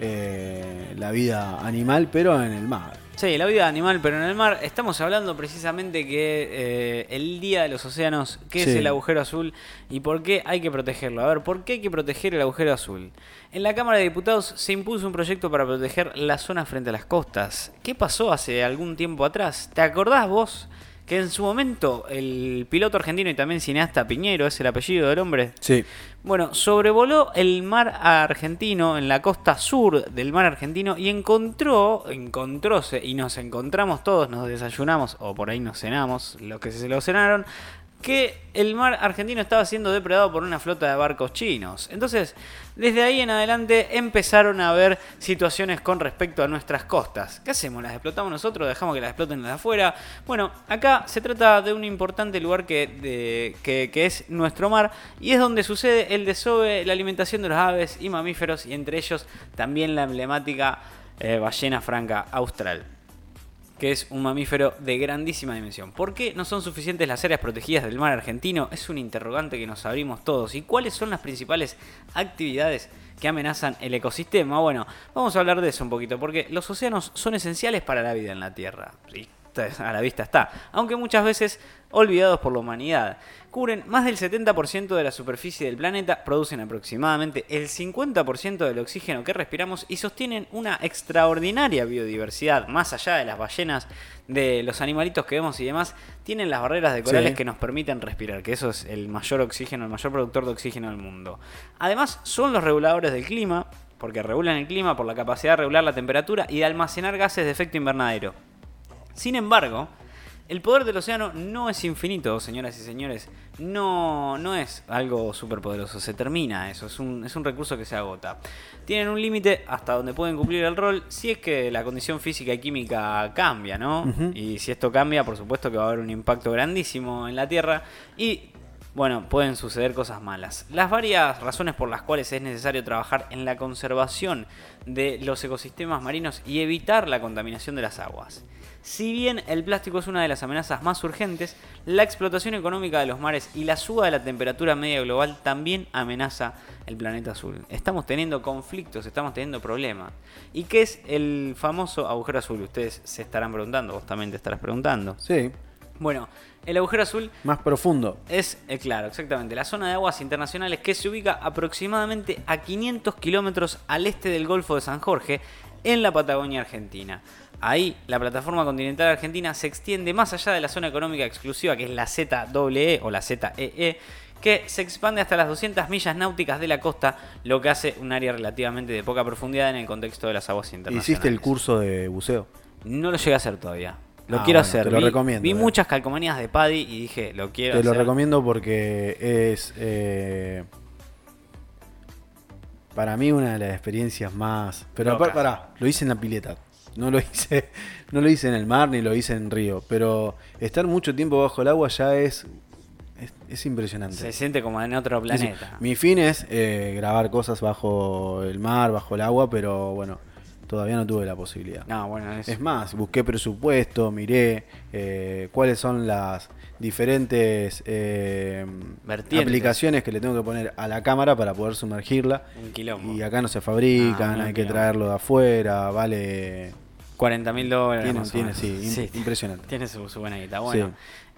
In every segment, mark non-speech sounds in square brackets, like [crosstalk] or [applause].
eh, la vida animal, pero en el mar. Sí, la vida animal, pero en el mar. Estamos hablando precisamente que eh, el día de los océanos, qué es el agujero azul y por qué hay que protegerlo. A ver, ¿por qué hay que proteger el agujero azul? En la Cámara de Diputados se impuso un proyecto para proteger la zona frente a las costas. ¿Qué pasó hace algún tiempo atrás? ¿Te acordás vos que en su momento el piloto argentino y también cineasta Piñero, es el apellido del hombre? Sí. Bueno, sobrevoló el mar argentino, en la costa sur del mar argentino, y encontró, encontróse, y nos encontramos todos, nos desayunamos, o por ahí nos cenamos, los que se lo cenaron, que el mar argentino estaba siendo depredado por una flota de barcos chinos. Entonces, desde ahí en adelante empezaron a haber situaciones con respecto a nuestras costas. ¿Qué hacemos? ¿Las explotamos nosotros? ¿Dejamos que las exploten los de afuera? Bueno, acá se trata de un importante lugar que, que, es nuestro mar y es donde sucede el desove, la alimentación de los aves y mamíferos y entre ellos también la emblemática eh, ballena franca austral que es un mamífero de grandísima dimensión. ¿Por qué no son suficientes las áreas protegidas del mar argentino? Es un interrogante que nos abrimos todos. ¿Y cuáles son las principales actividades que amenazan el ecosistema? Bueno, vamos a hablar de eso un poquito, porque los océanos son esenciales para la vida en la Tierra. Sí, a la vista está. Aunque muchas veces olvidados por la humanidad. Cubren más del 70% de la superficie del planeta, producen aproximadamente el 50% del oxígeno que respiramos y sostienen una extraordinaria biodiversidad. Más allá de las ballenas, de los animalitos que vemos y demás, tienen las barreras de corales Sí. que nos permiten respirar, que eso es el mayor oxígeno, el mayor productor de oxígeno del mundo. Además, son los reguladores del clima, porque regulan el clima por la capacidad de regular la temperatura y de almacenar gases de efecto invernadero. Sin embargo, el poder del océano no es infinito, señoras y señores. No, no es algo superpoderoso, se termina eso, es un, es un recurso que se agota. Tienen un límite hasta donde pueden cumplir el rol si es que la condición física y química cambia, ¿no? Y si esto cambia, por supuesto que va a haber un impacto grandísimo en la Tierra y bueno, pueden suceder cosas malas. Las varias razones por las cuales es necesario trabajar en la conservación de los ecosistemas marinos y evitar la contaminación de las aguas. Si bien el plástico es una de las amenazas más urgentes, la explotación económica de los mares y la suba de la temperatura media global también amenaza el planeta azul. Estamos teniendo conflictos, estamos teniendo problemas. ¿Y qué es el famoso agujero azul? Ustedes se estarán preguntando, vos también te estarás preguntando. Sí. Bueno, el agujero azul Más profundo. es, eh, claro, exactamente, la zona de aguas internacionales que se ubica aproximadamente a 500 kilómetros al este del Golfo de San Jorge, en la Patagonia Argentina. Ahí, la plataforma continental argentina se extiende más allá de la zona económica exclusiva, que es la ZEE o la ZEE, que se expande hasta las 200 millas náuticas de la costa, lo que hace un área relativamente de poca profundidad en el contexto de las aguas internacionales. ¿Hiciste el curso de buceo? No lo llegué a hacer todavía. Lo Ah, quiero bueno, hacer. te lo vi, recomiendo, vi eh. muchas calcomanías de Paddy y dije, lo quiero Te lo hacer. recomiendo porque es eh, para mí una de las experiencias más. Pero aparte, pará, lo hice en la pileta. No lo hice, [laughs] no lo hice en el mar ni lo hice en río. Pero estar mucho tiempo bajo el agua ya es. es, es impresionante. Se siente como en otro Sí, sí. planeta. Mi fin es eh, grabar cosas bajo el mar, bajo el agua, pero bueno, todavía no tuve la posibilidad. No, bueno, es, Es más, busqué presupuesto, miré eh, cuáles son las diferentes eh, aplicaciones que le tengo que poner a la cámara para poder sumergirla. un. Y acá no se fabrican, Ah, hay que traerlo de afuera, vale. 40 mil dólares. Tiene, tiene, sí, im- impresionante. Tiene su, su buena guita. Bueno, Sí.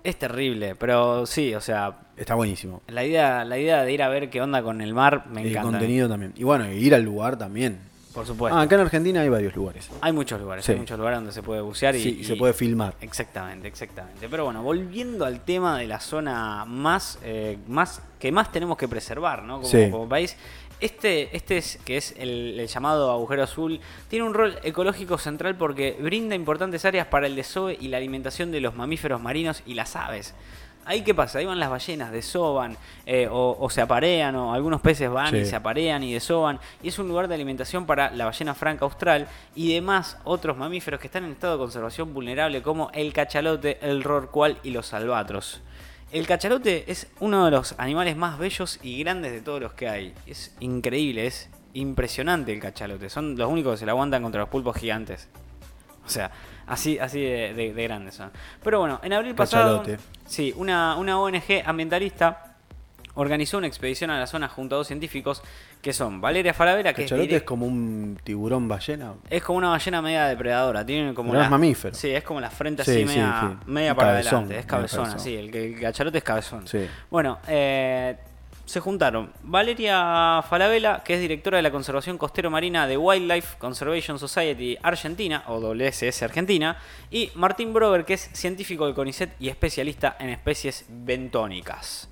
es terrible, pero sí, o sea, Está buenísimo. la idea, la idea de ir a ver qué onda con el mar me El encanta. contenido también. Y bueno, ir al lugar también. Por supuesto. Ah, acá en Argentina hay varios lugares. hay muchos lugares, Sí. hay muchos lugares donde se puede bucear y, Sí, y se puede filmar. Exactamente, exactamente. Pero bueno, volviendo al tema de la zona más, eh, más que más tenemos que preservar, ¿no? Como, Sí. como país. Este, este es, que es el, el llamado agujero azul, tiene un rol ecológico central porque brinda importantes áreas para el desove y la alimentación de los mamíferos marinos y las aves. Ahí qué pasa, ahí van las ballenas, desoban eh, o, o se aparean, o algunos peces van y se aparean y desoban. Y es un lugar de alimentación para la ballena franca austral y demás otros mamíferos que están en estado de conservación vulnerable como el cachalote, el rorcual y los albatros. El cachalote es uno de los animales más bellos y grandes de todos los que hay. Es increíble, es impresionante el cachalote. Son los únicos que se le aguantan contra los pulpos gigantes. O sea, así, así de, de- de grandes son. Pero bueno, en abril pasado, Cachalote. sí, una, una ONG ambientalista organizó una expedición a la zona junto a dos científicos que son Valeria Falabella, que es, Cachalote direc- es como un tiburón ballena. es como una ballena media depredadora, tiene como Pero la- es mamífero. Sí, es como la frente Sí, así sí, media, sí. media Un para cabezón, adelante, es cabezona, cabezón. sí, el, el cachalote es cabezón. Sí. Bueno, eh, se juntaron Valeria Falabella, que es directora de la conservación costero marina de Wildlife Conservation Society Argentina, o WSS Argentina, y Martín Brover, que es científico del CONICET y especialista en especies bentónicas.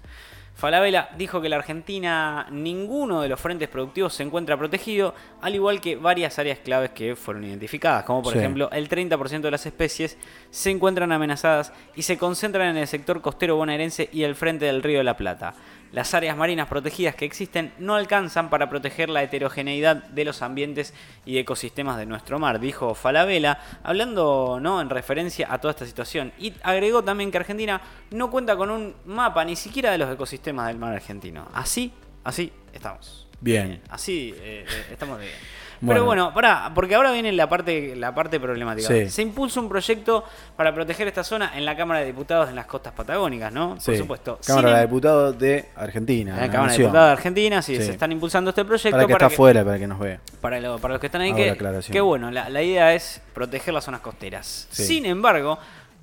Falabella dijo que la Argentina ninguno de los frentes productivos se encuentra protegido, al igual que varias áreas claves que fueron identificadas, como por Sí. ejemplo el 30% de las especies se encuentran amenazadas y se concentran en el sector costero bonaerense y el frente del Río de la Plata. Las áreas marinas protegidas que existen no alcanzan para proteger la heterogeneidad de los ambientes y ecosistemas de nuestro mar, dijo Falabella, hablando ¿no? en referencia a toda esta situación. Y agregó también que Argentina no cuenta con un mapa ni siquiera de los ecosistemas del mar argentino. Así, así estamos. Bien. Así eh, eh, estamos bien. Bueno. Pero bueno, pará, porque ahora viene la parte, la parte problemática. Sí. Se impulsa un proyecto para proteger esta zona en la Cámara de Diputados en las costas patagónicas, ¿no? Por Sí. supuesto. Cámara Sin de em- Diputados de Argentina. en la Cámara de. Diputados de Argentina, sí, Sí. se están impulsando este proyecto Para que está afuera, para que nos vea. para, lo- para los que están ahí, que, que bueno, la, la idea es proteger las zonas costeras. Sin embargo,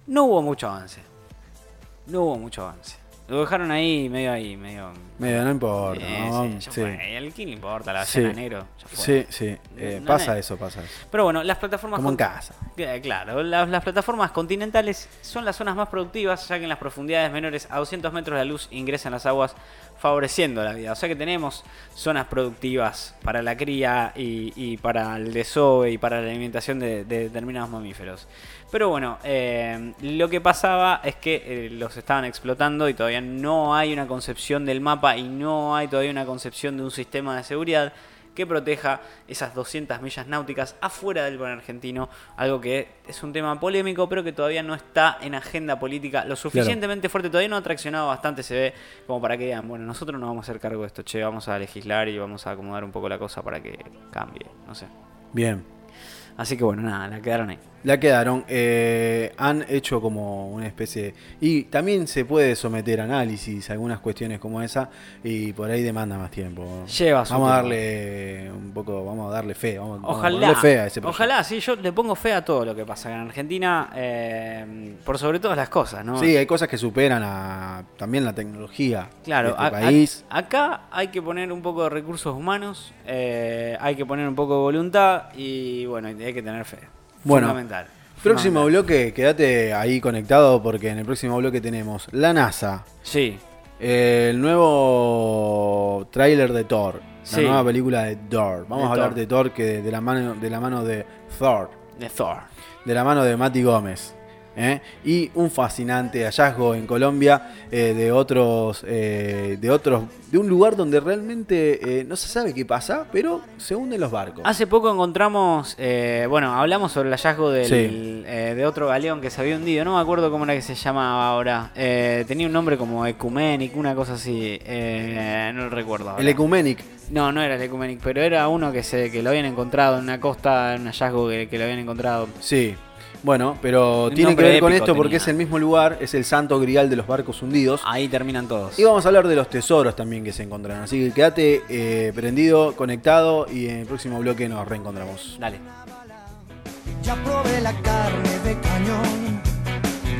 no hubo mucho avance. No hubo mucho avance. Lo dejaron ahí, medio ahí, medio... Medio, no importa. Eh, ¿no? sí, Sí. ¿Al quién le importa? La Sí. fue. Sí, sí. Eh, No, pasa no. eso, pasa eso. Pero bueno, las plataformas... Como en casa. Eh, Claro, las, las plataformas continentales son las zonas más productivas, ya que en las profundidades menores a 200 metros la luz ingresan las aguas, favoreciendo la vida. O sea que tenemos zonas productivas para la cría y, para el desove y para la alimentación de, de determinados mamíferos. Pero bueno, eh, lo que pasaba es que eh, los estaban explotando y todavía no hay una concepción del mapa y no hay todavía una concepción de un sistema de seguridad que proteja esas 200 millas náuticas afuera del mar argentino, algo que es un tema polémico, pero que todavía no está en agenda política lo suficientemente fuerte, todavía no ha traccionado bastante, se ve como para que digan, bueno, nosotros no vamos a hacer cargo de esto, che, vamos a legislar y vamos a acomodar un poco la cosa para que cambie, no sé. Bien. Así que bueno, nada, la quedaron ahí. La quedaron. eh, han hecho como una especie. Y también se puede someter a análisis algunas cuestiones como esa. Y por ahí demanda más tiempo. Lleva su Vamos a darle un poco. Vamos a darle fe. Vamos, vamos a Ojalá, ponerle fe a ese proyecto. ojalá, sí, yo le pongo fe a todo lo que pasa en Argentina, eh, por sobre todas las cosas, ¿no? Sí, hay cosas que superan a también la tecnología Claro, de este a- a- país. acá hay que poner un poco de recursos humanos, eh, hay que poner un poco de voluntad y bueno, hay que tener fe. Bueno, Fundamental. Próximo Fundamental. bloque, quédate ahí conectado porque en el próximo bloque tenemos la NASA, Sí, el nuevo tráiler de Thor, Sí. la nueva película de Thor. Vamos De a hablar Thor. de Thor que de la mano de la mano de Thor, de Thor. de la mano de Mati Gómez. ¿Eh? Y un fascinante hallazgo en Colombia eh, de otros, eh, de otros, de un lugar donde realmente no se sabe qué pasa, pero se hunden los barcos. Hace poco encontramos, eh, bueno, hablamos sobre el hallazgo del, Sí. eh, de otro galeón que se había hundido, no me acuerdo cómo era que se llamaba ahora, Eh, tenía un nombre como Ecumenic, una cosa así, eh, no lo recuerdo. ahora. El Ecumenic. No, no era el Ecumenic, pero era uno que se que lo habían encontrado en una costa, en un hallazgo que, que lo habían encontrado. Sí. Bueno, pero Un tiene que ver con esto porque tenía. es el mismo lugar, es el santo grial de los barcos hundidos. Ahí terminan todos. Y vamos a hablar de los tesoros también que se encontraron. Así que quédate eh, prendido, conectado y en el próximo bloque nos reencontramos. Dale. Ya probé la carne de cañón,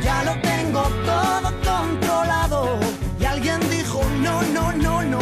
ya lo tengo todo controlado. Y alguien dijo, no, no, no, no,